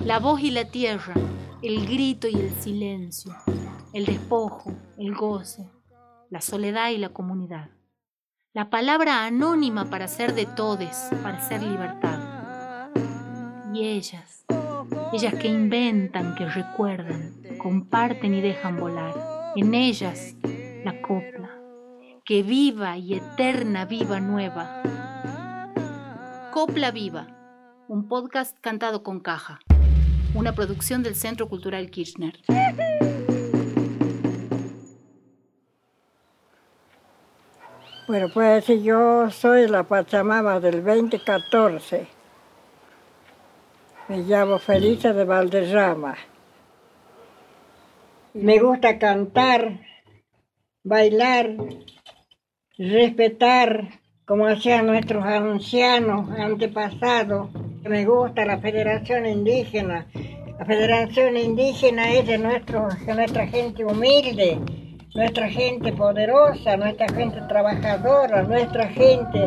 la voz y la tierra, el grito y el silencio, el despojo, el goce, la soledad y la comunidad. La palabra anónima para ser de todes, para ser libertad. Y ellas, ellas que inventan, que recuerdan, comparten y dejan volar. En ellas la copla, que viva y eterna viva nueva. Copla Viva, un podcast cantado con caja, una producción del Centro Cultural Kirchner. Bueno, pues yo soy la Pachamama del 2014. Me llamo Felisa de Valderrama. Me gusta cantar, bailar, respetar como hacían nuestros ancianos antepasados. Me gusta la Federación Indígena. La Federación Indígena es de, nuestro, de nuestra gente humilde, nuestra gente poderosa, nuestra gente trabajadora, nuestra gente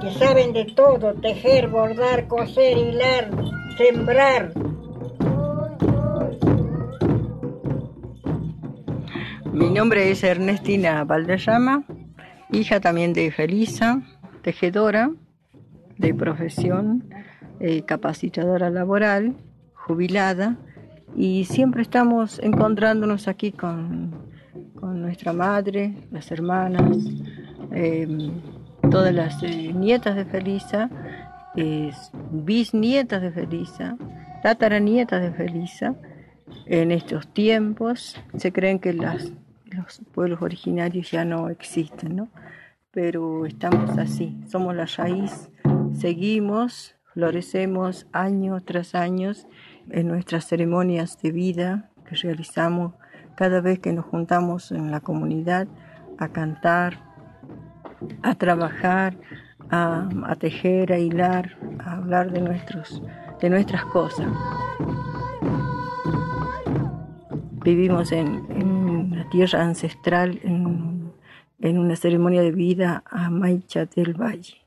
que saben de todo, tejer, bordar, coser, hilar, sembrar. Mi nombre es Ernestina Valderrama, hija también de Felisa, tejedora de profesión, eh, capacitadora laboral, jubilada, y siempre estamos encontrándonos aquí con con nuestra madre, las hermanas, em, todas las eh, nietas de Felisa, bisnietas de Felisa, tataranietas de Felisa. En estos tiempos se creen que los pueblos originarios ya no existen, ¿no? Pero estamos así, somos la raíz, seguimos, florecemos año tras año en nuestras ceremonias de vida que realizamos cada vez que nos juntamos en la comunidad a cantar, a trabajar, a, tejer, a hilar, a hablar de, nuestros, de nuestras cosas. Vivimos en, en tierra ancestral, en, en, una ceremonia de vida a Maicha del Valle.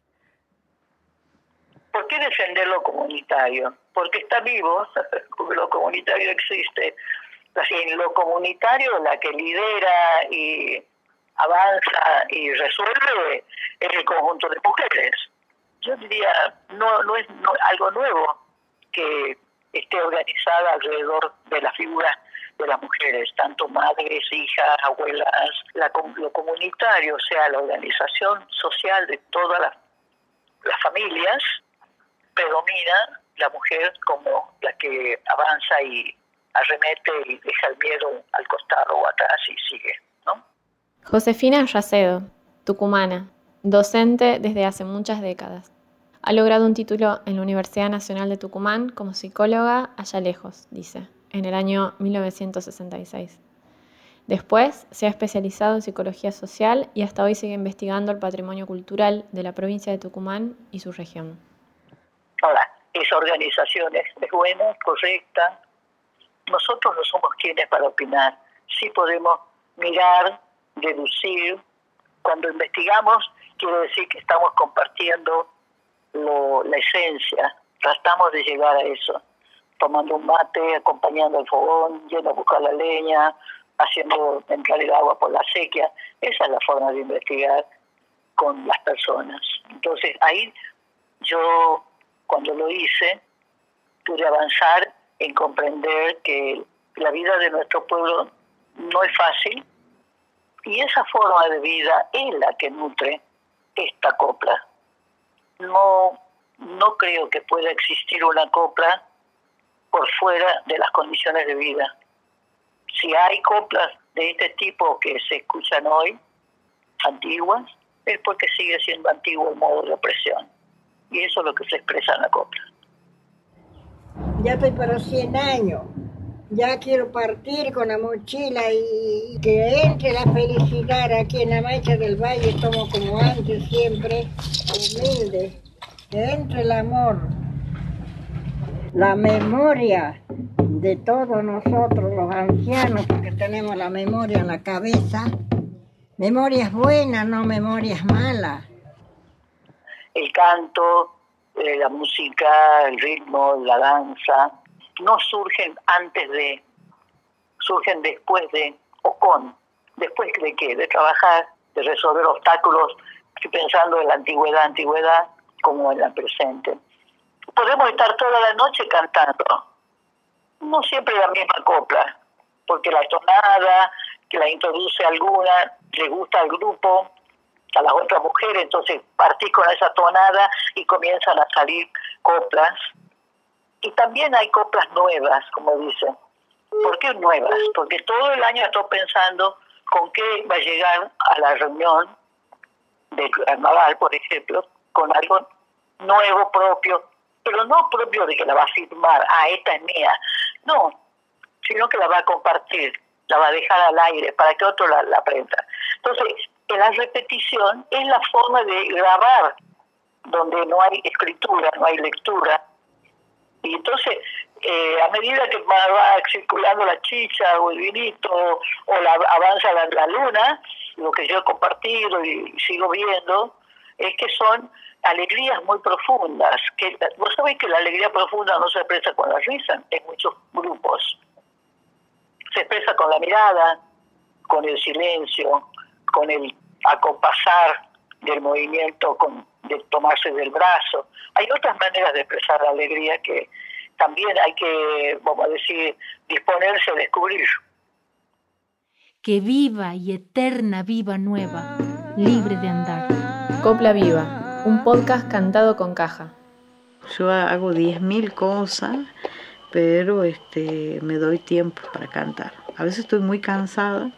¿Por qué defender lo comunitario? Porque está vivo, lo comunitario existe en lo comunitario, la que lidera y avanza y resuelve es el conjunto de mujeres. Yo diría, no, no es algo nuevo que esté organizada alrededor de la figura de las mujeres, tanto madres, hijas, abuelas, la, lo comunitario, o sea, la organización social de todas las familias, predomina la mujer como la que avanza y arremete y deja el miedo al costado o atrás y sigue, ¿no? Josefina Yacedo, tucumana, docente desde hace muchas décadas. Ha logrado un título en la Universidad Nacional de Tucumán como psicóloga allá lejos, dice, en el año 1966. Después se ha especializado en psicología social y hasta hoy sigue investigando el patrimonio cultural de la provincia de Tucumán y su región. Ahora, esa organización es, buena, correcta, nosotros no somos quienes para opinar. Sí podemos mirar, deducir. Cuando investigamos, quiere decir que estamos compartiendo la esencia. Tratamos de llegar a eso. Tomando un mate, acompañando el fogón, yendo a buscar la leña, haciendo entrar el agua por la sequía. Esa es la forma de investigar con las personas. Entonces ahí yo, cuando lo hice, pude avanzar en comprender que la vida de nuestro pueblo no es fácil y esa forma de vida es la que nutre esta copla. No, no creo que pueda existir una copla por fuera de las condiciones de vida. Si hay coplas de este tipo que se escuchan hoy, antiguas, es porque sigue siendo antiguo el modo de opresión. Y eso es lo que se expresa en la copla ya estoy para 100 años. Ya quiero partir con la mochila y que entre la felicidad aquí en la mancha del valle, estamos como antes siempre, humilde. Que entre el amor, la memoria de todos nosotros los ancianos, porque tenemos la memoria en la cabeza. Memorias buenas, no memorias malas. El canto, eh, la música, el ritmo, la danza, no surgen antes de, surgen después de o con. ¿Después de qué? De trabajar, de resolver obstáculos, estoy pensando en la antigüedad, antigüedad, como en la presente. Podemos estar toda la noche cantando, no siempre la misma copla, porque la tonada que la introduce alguna le gusta al grupo, a las otras mujeres, entonces partís con esa tonada y comienzan a salir coplas. Y también hay coplas nuevas, como dicen. ¿Por qué nuevas? Porque todo el año estoy pensando con qué va a llegar a la reunión de carnaval, por ejemplo, con algo nuevo propio, pero no propio de que la va a firmar, ah, esta es mía, no, sino que la va a compartir, la va a dejar al aire para que otro la, la aprenda. Entonces, la repetición es la forma de grabar, donde no hay escritura, no hay lectura. Y entonces, eh, a medida que va, circulando la chicha o el vinito o la, avanza la, luna, lo que yo he compartido y sigo viendo es que son alegrías muy profundas. Que, vos sabés que la alegría profunda no se expresa con la risa en muchos grupos. Se expresa con la mirada, con el silencio, con el acompasar del movimiento, con, de tomarse del brazo. Hay otras maneras de expresar la alegría que también hay que, vamos a decir, disponerse a descubrir. Que viva y eterna viva nueva, libre de andar. Copla Viva, un podcast cantado con caja. Yo hago 10.000 cosas, pero este, me doy tiempo para cantar. A veces estoy muy cansada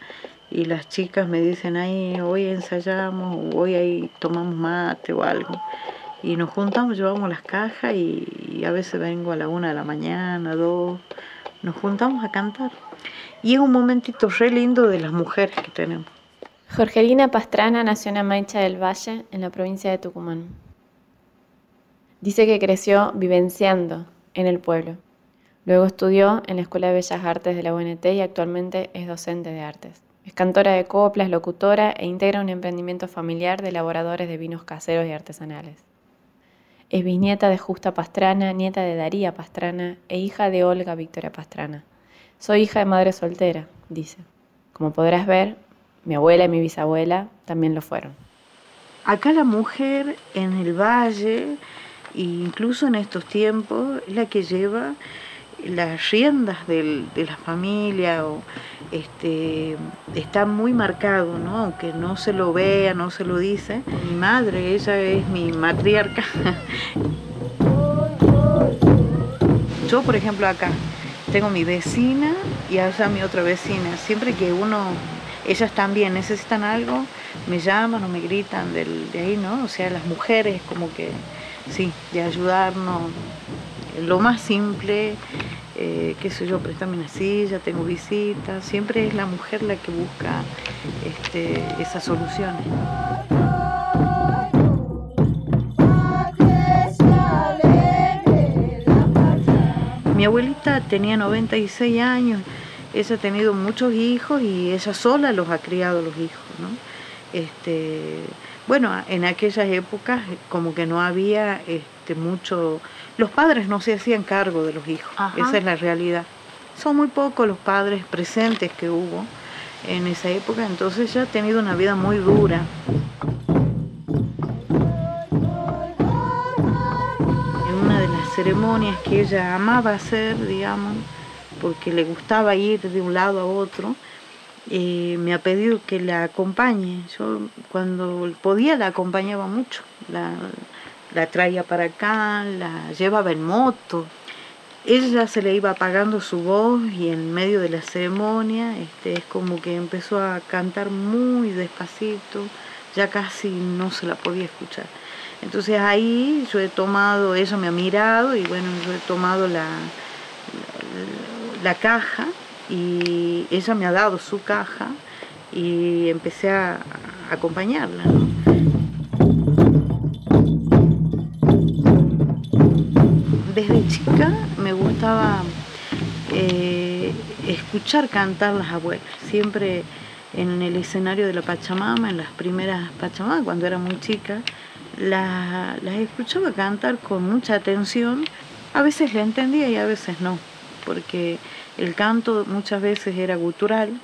y las chicas me dicen, ay, hoy ensayamos, hoy ahí tomamos mate o algo. Y nos juntamos, llevamos las cajas y, a veces vengo a la una de la mañana, dos, nos juntamos a cantar. Y es un momentito re lindo de las mujeres que tenemos. Jorgelina Pastrana nació en Amaicha del Valle, en la provincia de Tucumán. Dice que creció vivenciando en el pueblo. Luego estudió en la Escuela de Bellas Artes de la UNT y actualmente es docente de artes. Es cantora de coplas, locutora e integra un emprendimiento familiar de elaboradores de vinos caseros y artesanales. Es bisnieta de Justa Pastrana, nieta de Daría Pastrana e hija de Olga Victoria Pastrana. Soy hija de madre soltera, dice. Como podrás ver, mi abuela y mi bisabuela también lo fueron. Acá la mujer en el valle, incluso en estos tiempos, es la que lleva las riendas de la familia o este, está muy marcado, ¿no? aunque no se lo vea, no se lo dice. Mi madre, ella es mi matriarca. Yo, por ejemplo, acá tengo mi vecina y allá mi otra vecina. Siempre que uno, ellas también necesitan algo, me llaman o me gritan de ahí, ¿no? O sea, las mujeres como que, sí, de ayudarnos. Lo más simple eh, qué sé yo, préstame una silla, tengo visitas, siempre es la mujer la que busca este, esas soluciones. Mi abuelita tenía 96 años, ella ha tenido muchos hijos y ella sola los ha criado los hijos, ¿no? Este, bueno, en aquellas épocas como que no había mucho los padres no se hacían cargo de los hijos, esa es la realidad. Son muy pocos los padres presentes que hubo en esa época, entonces ella ha tenido una vida muy dura. En una de las ceremonias que ella amaba hacer, digamos, porque le gustaba ir de un lado a otro, eh, me ha pedido que la acompañe. Yo cuando podía la acompañaba mucho. La, la traía para acá, la llevaba en moto. Ella se le iba apagando su voz y en medio de la ceremonia este, es como que empezó a cantar muy despacito, ya casi no se la podía escuchar. Entonces ahí yo he tomado, ella me ha mirado y bueno, yo he tomado la, la, caja y ella me ha dado su caja y empecé a, acompañarla. Escuchar cantar las abuelas, siempre en el escenario de la Pachamama, en las primeras Pachamamas, cuando era muy chica, las, escuchaba cantar con mucha atención, a veces la entendía y a veces no, porque el canto muchas veces era gutural,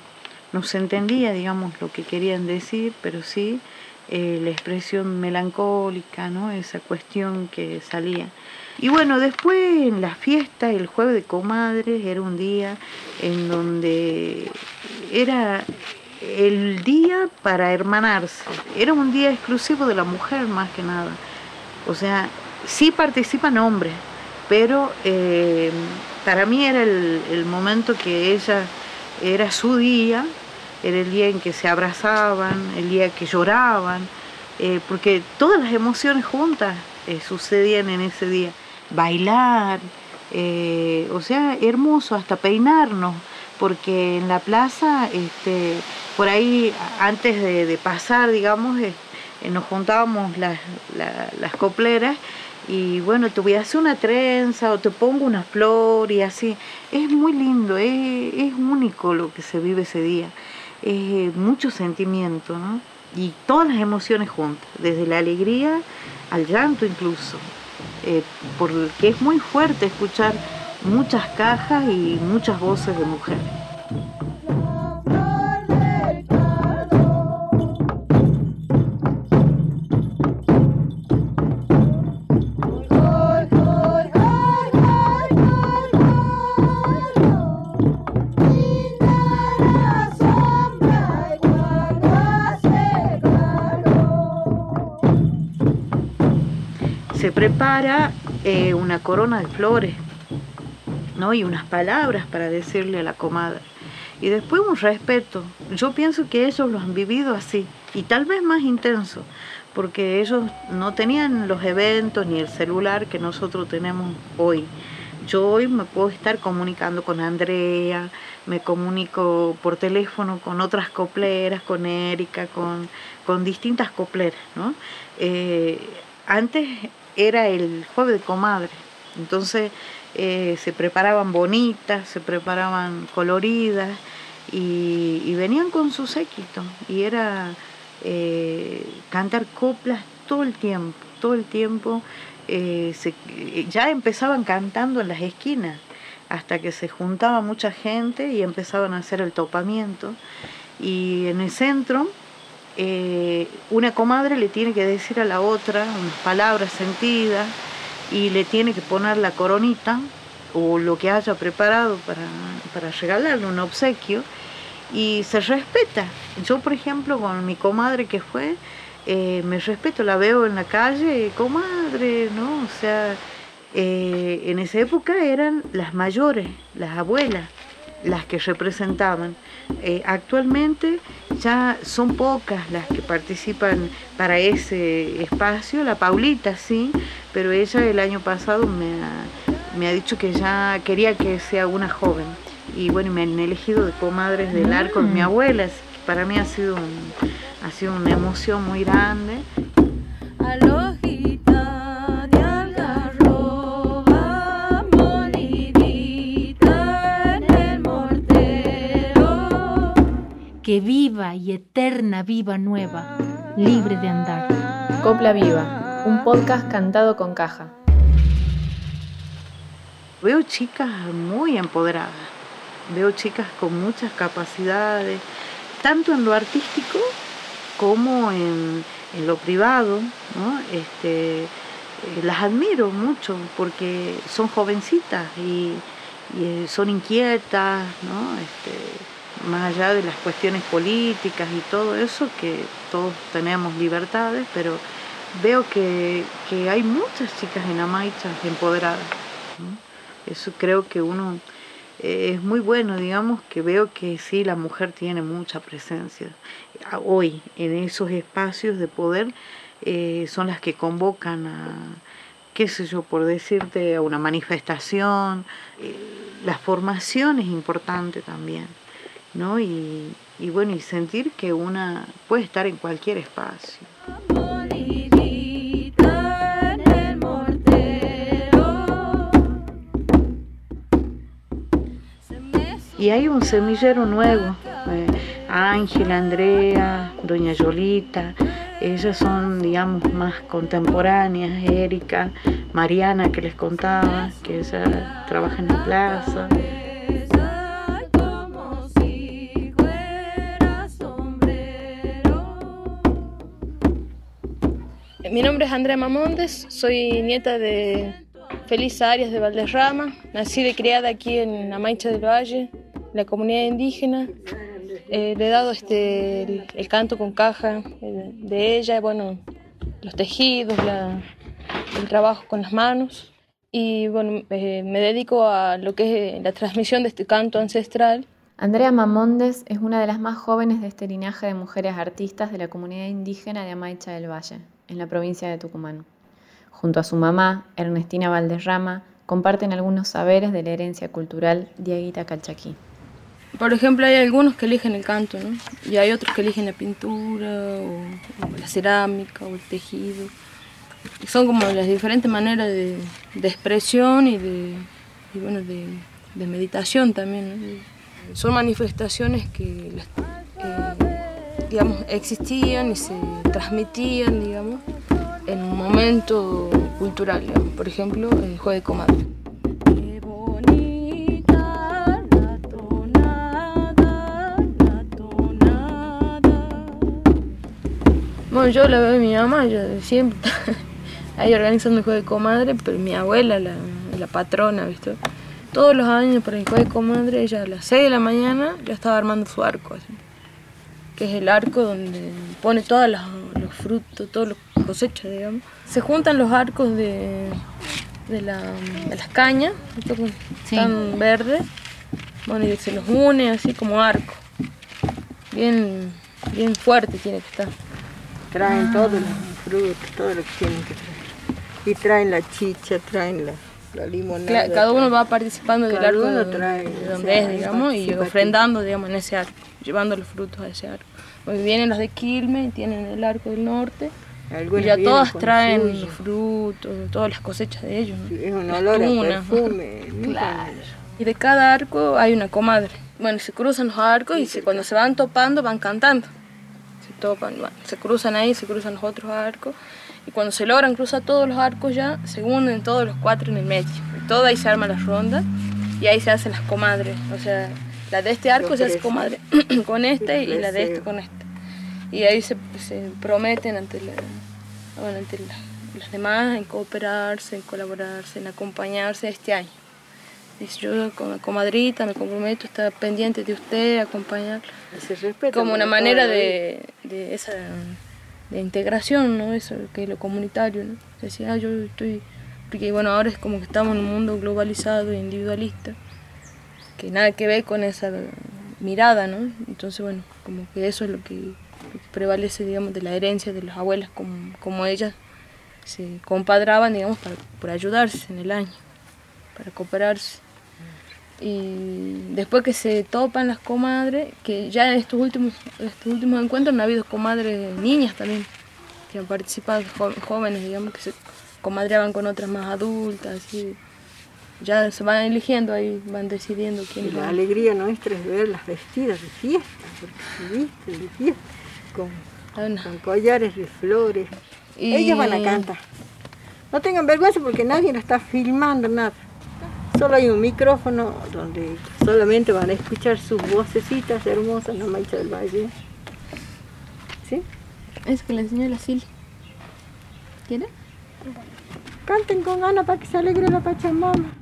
no se entendía, digamos, lo que querían decir, pero sí eh, la expresión melancólica, ¿no? esa cuestión que salía. Y bueno, después en la fiesta, el jueves de comadres, era un día en donde era el día para hermanarse, era un día exclusivo de la mujer más que nada. O sea, sí participan hombres, pero eh, para mí era el, momento que ella era su día, era el día en que se abrazaban, el día que lloraban, eh, porque todas las emociones juntas eh, sucedían en ese día. Bailar, o sea, hermoso, hasta peinarnos, porque en la plaza, este, por ahí, antes de, pasar, digamos, nos juntábamos las, las copleras y bueno, te voy a hacer una trenza o te pongo una flor y así. Es muy lindo, es, único lo que se vive ese día. Es mucho sentimiento, ¿no? Y todas las emociones juntas, desde la alegría al llanto incluso, eh, porque es muy fuerte escuchar muchas cajas y muchas voces de mujeres. Prepara eh, una corona de flores, ¿no? Y unas palabras para decirle a la comadre. Y después un respeto. Yo pienso que ellos lo han vivido así, y tal vez más intenso, porque ellos no tenían los eventos ni el celular que nosotros tenemos hoy. Yo hoy me puedo estar comunicando con Andrea, me comunico por teléfono con otras copleras, con Erika, con, con distintas copleras, ¿no? Eh, antes era el jueves de comadre. Entonces eh, se preparaban bonitas, se preparaban coloridas y, venían con su séquito. Y era eh, cantar coplas todo el tiempo, todo el tiempo. Eh, ya empezaban cantando en las esquinas hasta que se juntaba mucha gente y empezaban a hacer el topamiento. Y en el centro eh, una comadre le tiene que decir a la otra unas palabras sentidas y le tiene que poner la coronita o lo que haya preparado para, para regalarle un obsequio y se respeta. Yo, por ejemplo, con mi comadre que fue, eh, me respeto, la veo en la calle, comadre, ¿no? O sea, eh, en esa época eran las mayores, las abuelas, las que representaban. Eh, actualmente ya son pocas las que participan para ese espacio, la Paulita sí, pero ella el año pasado me ha, dicho que ya quería que sea una joven. Y bueno, me han elegido de comadres del arco de mi mm. abuela, para mí ha sido, ha sido una emoción muy grande. Que viva y eterna viva nueva, libre de andar. Copla Viva, un podcast cantado con caja. Veo chicas muy empoderadas, veo chicas con muchas capacidades, tanto en lo artístico como en, lo privado, este, eh, las admiro mucho porque son jovencitas y, eh, son inquietas, ¿no? Este, más allá de las cuestiones políticas y todo eso, que todos tenemos libertades, pero veo que, hay muchas chicas en Amaicha empoderadas. Eso creo que uno eh, es muy bueno, digamos, que veo que sí, la mujer tiene mucha presencia. Hoy, en esos espacios de poder, eh, son las que convocan a, qué sé yo, por decirte, a una manifestación. Eh, la formación es importante también. ¿No? Y, bueno, y sentir que una puede estar en cualquier espacio. Y hay un semillero nuevo, eh, Ángel, Andrea, Doña Yolita, Ellas son, digamos, más contemporáneas, Erika, Mariana que les contaba, que ella trabaja en la plaza. Mi nombre es Andrea Mamondes, soy nieta de Feliz Arias de Valderrama, nací y criada aquí en Amaicha del Valle, la comunidad indígena. Eh, le he dado este, el, canto con caja eh, de ella, bueno, los tejidos, el trabajo con las manos. Y bueno, eh, me dedico a lo que es la transmisión de este canto ancestral. Andrea Mamondes es una de las más jóvenes de este linaje de mujeres artistas de la comunidad indígena de Amaicha del Valle, en la provincia de Tucumán. Junto a su mamá, Ernestina Valderrama, comparten algunos saberes de la herencia cultural Dieguita Calchaquí. Por ejemplo, hay algunos que eligen el canto, ¿no? Y hay otros que eligen la pintura, o, la cerámica, o el tejido. son como las diferentes maneras de, expresión y de, bueno, de, meditación también. Son manifestaciones que, digamos, existían y se transmitían, digamos, en un momento cultural, por ejemplo, el juego de comadre. Bueno, yo la veo de mi mamá, yo siempre ahí organizando el juego de comadre, pero mi abuela, la, patrona, ¿viste? Todos los años para el juego de comadre, ella a las 6 de la mañana ya estaba armando su arco, que es el arco donde pone todos los, frutos, todas las cosechas, digamos. Se juntan los arcos de, de, las cañas, están verdes, bueno, y se los une así como arco. Bien, bien fuerte tiene que estar. Traen todos los frutos, todo lo que tienen que traer. Y traen la chicha, traen la, la limonada. cada uno va participando del arco de, donde es, digamos, y ofrendando, digamos, en ese arco, llevando los frutos a ese arco. Pues vienen las de Quilmes y tienen el arco del norte. y ya todas traen los frutos, todas las cosechas de ellos. es un olor a perfume. claro. Y de cada arco hay una comadre. Bueno, se cruzan los arcos y cuando se van topando van cantando topan, se cruzan ahí, se cruzan los otros arcos. Y cuando se logran cruzar todos los arcos ya, se unen todos los cuatro en el medio. Y todo ahí se arma la ronda y ahí se hacen las comadres. O sea, la de este arco se hace comadre con este y la de este con este. Y ahí se, se prometen ante, la, bueno, ante las demás en cooperarse, en colaborarse, en acompañarse este año. Dice, yo como comadrita me comprometo a estar pendiente de usted, acompañar. Como una manera de, de, esa de integración, ¿no? Eso que es lo comunitario, ¿no? Decía, ah, yo estoy... Porque bueno, ahora es como que estamos en un mundo globalizado e individualista, que nada que ver con esa mirada, ¿no? Entonces, bueno, como que eso es lo que, prevalece, digamos, de la herencia de las abuelas, como, como ellas se compadraban, digamos, para, por ayudarse en el año, para cooperarse. Y después que se topan las comadres, que ya en estos últimos, estos últimos encuentros han habido comadres niñas también, que han participado, jóvenes, digamos, que se comadreaban con otras más adultas, y ya se van eligiendo ahí, van decidiendo quién La alegría nuestra es verlas vestidas de fiesta, porque viste, de fiesta, con, collares de flores. Y... Ellas van a cantar. No tengan vergüenza porque nadie la está filmando, nada. Solo hay un micrófono donde solamente van a escuchar sus vocecitas hermosas, la mancha del valle. ¿Sí? Es que le enseñó la Sil. ¿Quiere? Canten con Ana para que se alegre la Pachamama.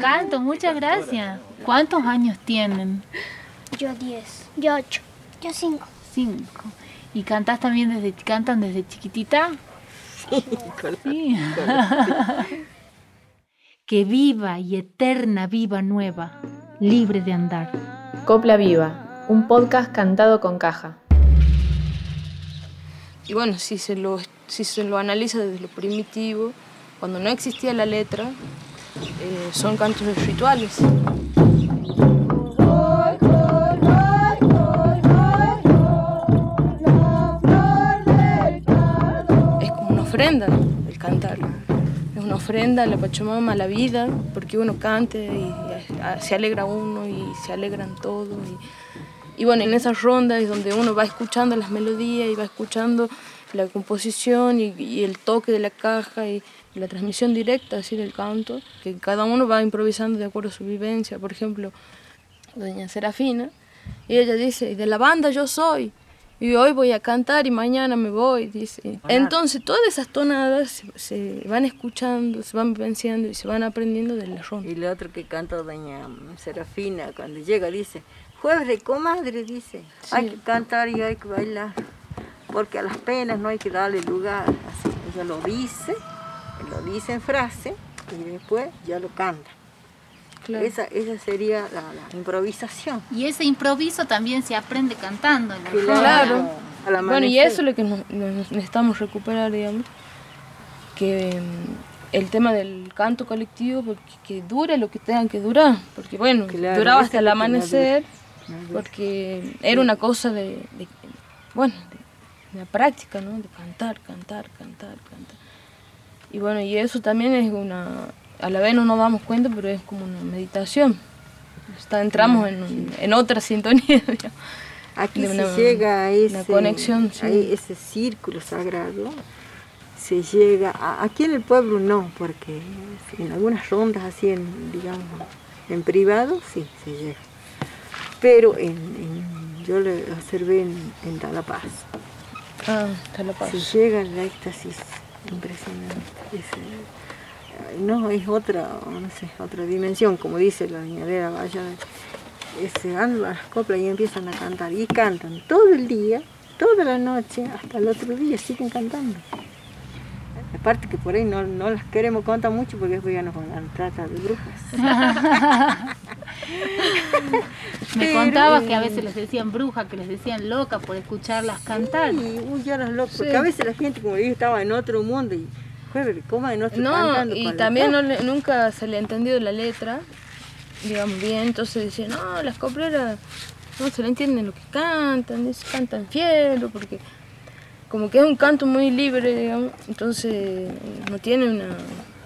Esos cantos, muchas gracias. ¿Cuántos años tienen? Yo 10. Yo 8. Yo 5. Cinco. ¿Y cantás también desde, cantan desde chiquitita? Sí. que viva y eterna viva nueva, libre de andar. Copla Viva, un podcast cantado con caja. Y bueno, si se lo, si se lo analiza desde lo primitivo, cuando no existía la letra, eh, son cantos rituales. Es como una ofrenda el cantar. Es una ofrenda a la Pachamama, a la vida, porque uno cante y se alegra uno y se alegran todos. Y, bueno, en esas rondas es donde uno va escuchando las melodías y va escuchando la composición y, el toque de la caja la transmisión directa así del canto, que cada uno va improvisando de acuerdo a su vivencia. Por ejemplo, doña Serafina, y ella dice, de la banda yo soy, y hoy voy a cantar y mañana me voy, dice. Entonces todas esas tonadas se, se van escuchando, se van vivenciando y se van aprendiendo de la ronda. Y el otro que canta doña Serafina, cuando llega dice, jueves de comadre, dice, hay que cantar y hay que bailar, porque a las penas no hay que darle lugar. Así, ella lo dice, lo dice en frase y después ya lo canta. Claro. Esa, esa sería la, la improvisación. Y ese improviso también se aprende cantando. en la Claro. Bueno, y eso es lo que nos, nos necesitamos recuperar, digamos, que mm, el tema del canto colectivo, porque que dure lo que tengan que durar, porque bueno, Claro, duraba hasta el amanecer, porque era una cosa de, de- bueno, de, de la práctica, ¿no? De cantar, cantar, cantar, cantar. Y bueno, y eso también es una, a la vez no nos damos cuenta, pero es como una meditación. Está, entramos en, un- en otra sintonía. Aquí se llega a ese, conexión, sí. a ese círculo sagrado, se llega, a- aquí en el pueblo no, porque en algunas rondas así, en, digamos, en privado, sí, se llega. Pero en, en- yo lo observé en, en Talapaz, Ah, está la paz. se llega al éxtasis impresionante. Es, no, es otra, otra dimensión, como dice la niñadera Valla. Se van las coplas y empiezan a cantar. Y cantan todo el día, toda la noche, hasta el otro día siguen cantando. Aparte que por ahí no, no las queremos contar mucho porque después ya nos van a tratar de brujas. Me Pero, contabas que a veces les decían bruja, que les decían loca por escucharlas cantar. Y uy, ya las locas, porque a veces la gente, como digo, estaba en otro mundo y jueves, ¿cómo no estoy No, cantando y con la también no copla? le- nunca se le ha entendido la letra, digamos bien, entonces decían, no, las copleras no se le entienden lo que cantan, dice, cantan fiero, porque como que es un canto muy libre, digamos, entonces no tiene una,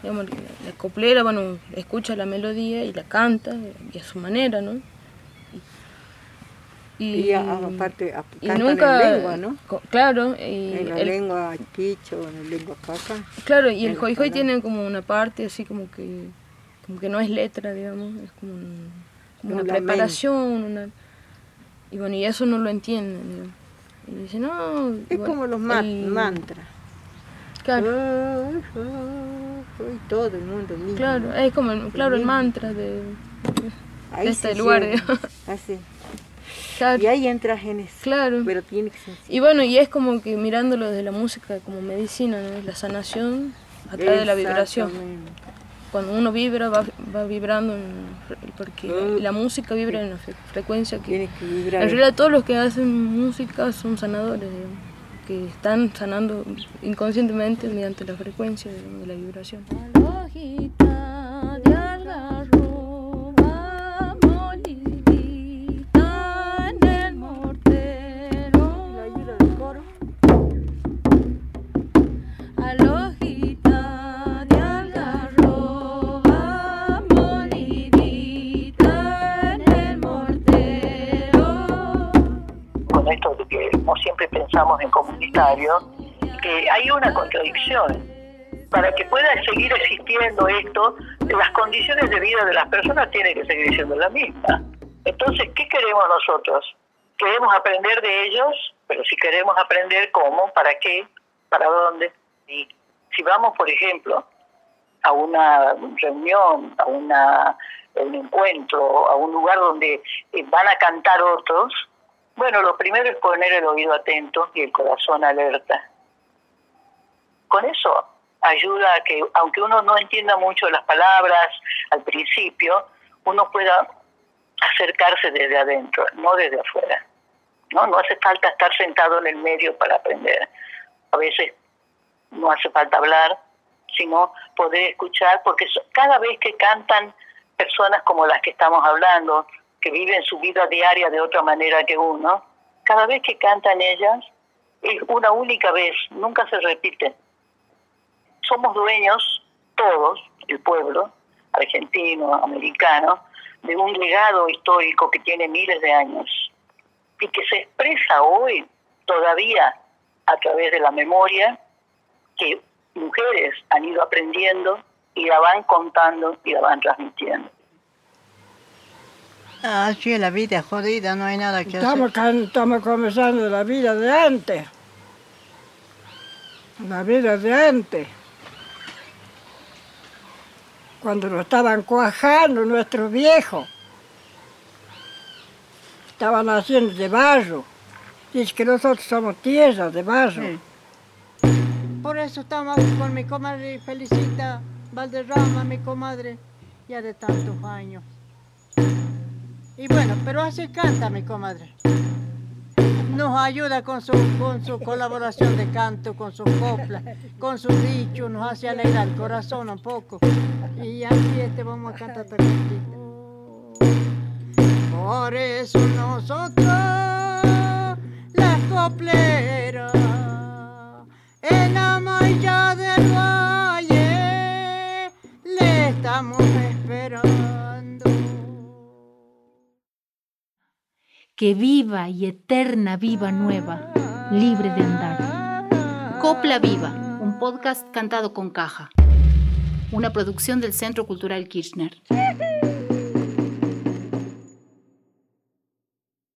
digamos, la coplera, bueno, escucha la melodía y la canta, y a su manera, ¿no? Y a- aparte, y nunca, en lengua, ¿no? Claro, y En la el- lengua quicho, en la lengua caca. Claro, y el español. tiene como una parte así como que como que no es letra, digamos, es como, un- como Un una lamento. preparación, una, y bueno, y eso no lo entienden, digamos. Y dicen, no, Es bueno, como los ma- el- mantras. Claro, ay, todo el mundo mismo. claro, es como el, claro, el mantra de, de este lugar. Así. Claro, Y ahí entras en eso. claro. Pero tiene que ser. Y bueno, y es como que mirándolo desde la música como medicina, ¿no? La sanación a través de la vibración. Cuando uno vibra va, va vibrando en- porque Mm. la música vibra en una fre- frecuencia que que vibrar. en realidad todos los que hacen música son sanadores digamos, que están sanando inconscientemente mediante la frecuencia de la vibración que hay una contradicción. Para que pueda seguir existiendo esto, las condiciones de vida de las personas tienen que seguir siendo las mismas. Entonces, ¿qué queremos nosotros? Queremos aprender de ellos, pero si queremos aprender cómo, para qué, para dónde. Y si vamos, por ejemplo, a una reunión, a una, un encuentro, a un lugar donde eh, van a cantar otros, bueno, lo primero es poner el oído atento y el corazón alerta. Con eso ayuda a que, aunque uno no entienda mucho las palabras al principio, uno pueda acercarse desde adentro, no desde afuera. No, no hace falta estar sentado en el medio para aprender. A veces no hace falta hablar, sino poder escuchar, porque cada vez que cantan personas como las que estamos hablando, que viven su vida diaria de otra manera que uno, cada vez que cantan ellas es una única vez, nunca se repite. Somos dueños, todos, el pueblo, argentino, americano, de un legado histórico que tiene miles de años y que se expresa hoy todavía a través de la memoria que mujeres han ido aprendiendo y la van contando y la van transmitiendo. Así es la vida jodida, no hay nada que estamos, hacer. Estamos comenzando la vida de antes. La vida de antes. Cuando lo estaban cuajando nuestros viejos. Estaban haciendo de barro. Dice que nosotros somos tierra de barro. Por eso estamos con mi comadre Felicita Valderrama, mi comadre, ya de tantos años. Y bueno, pero así canta mi comadre. Nos ayuda con su, con su colaboración de canto, con sus coplas, con sus dichos, nos hace alegrar el corazón un poco. Y así este vamos a cantar. Por eso nosotros, las copleras, en la malla del valle, le estamos esperando. Que viva y eterna viva nueva, libre de andar. Copla Viva, un podcast cantado con caja. Una producción del Centro Cultural Kirchner.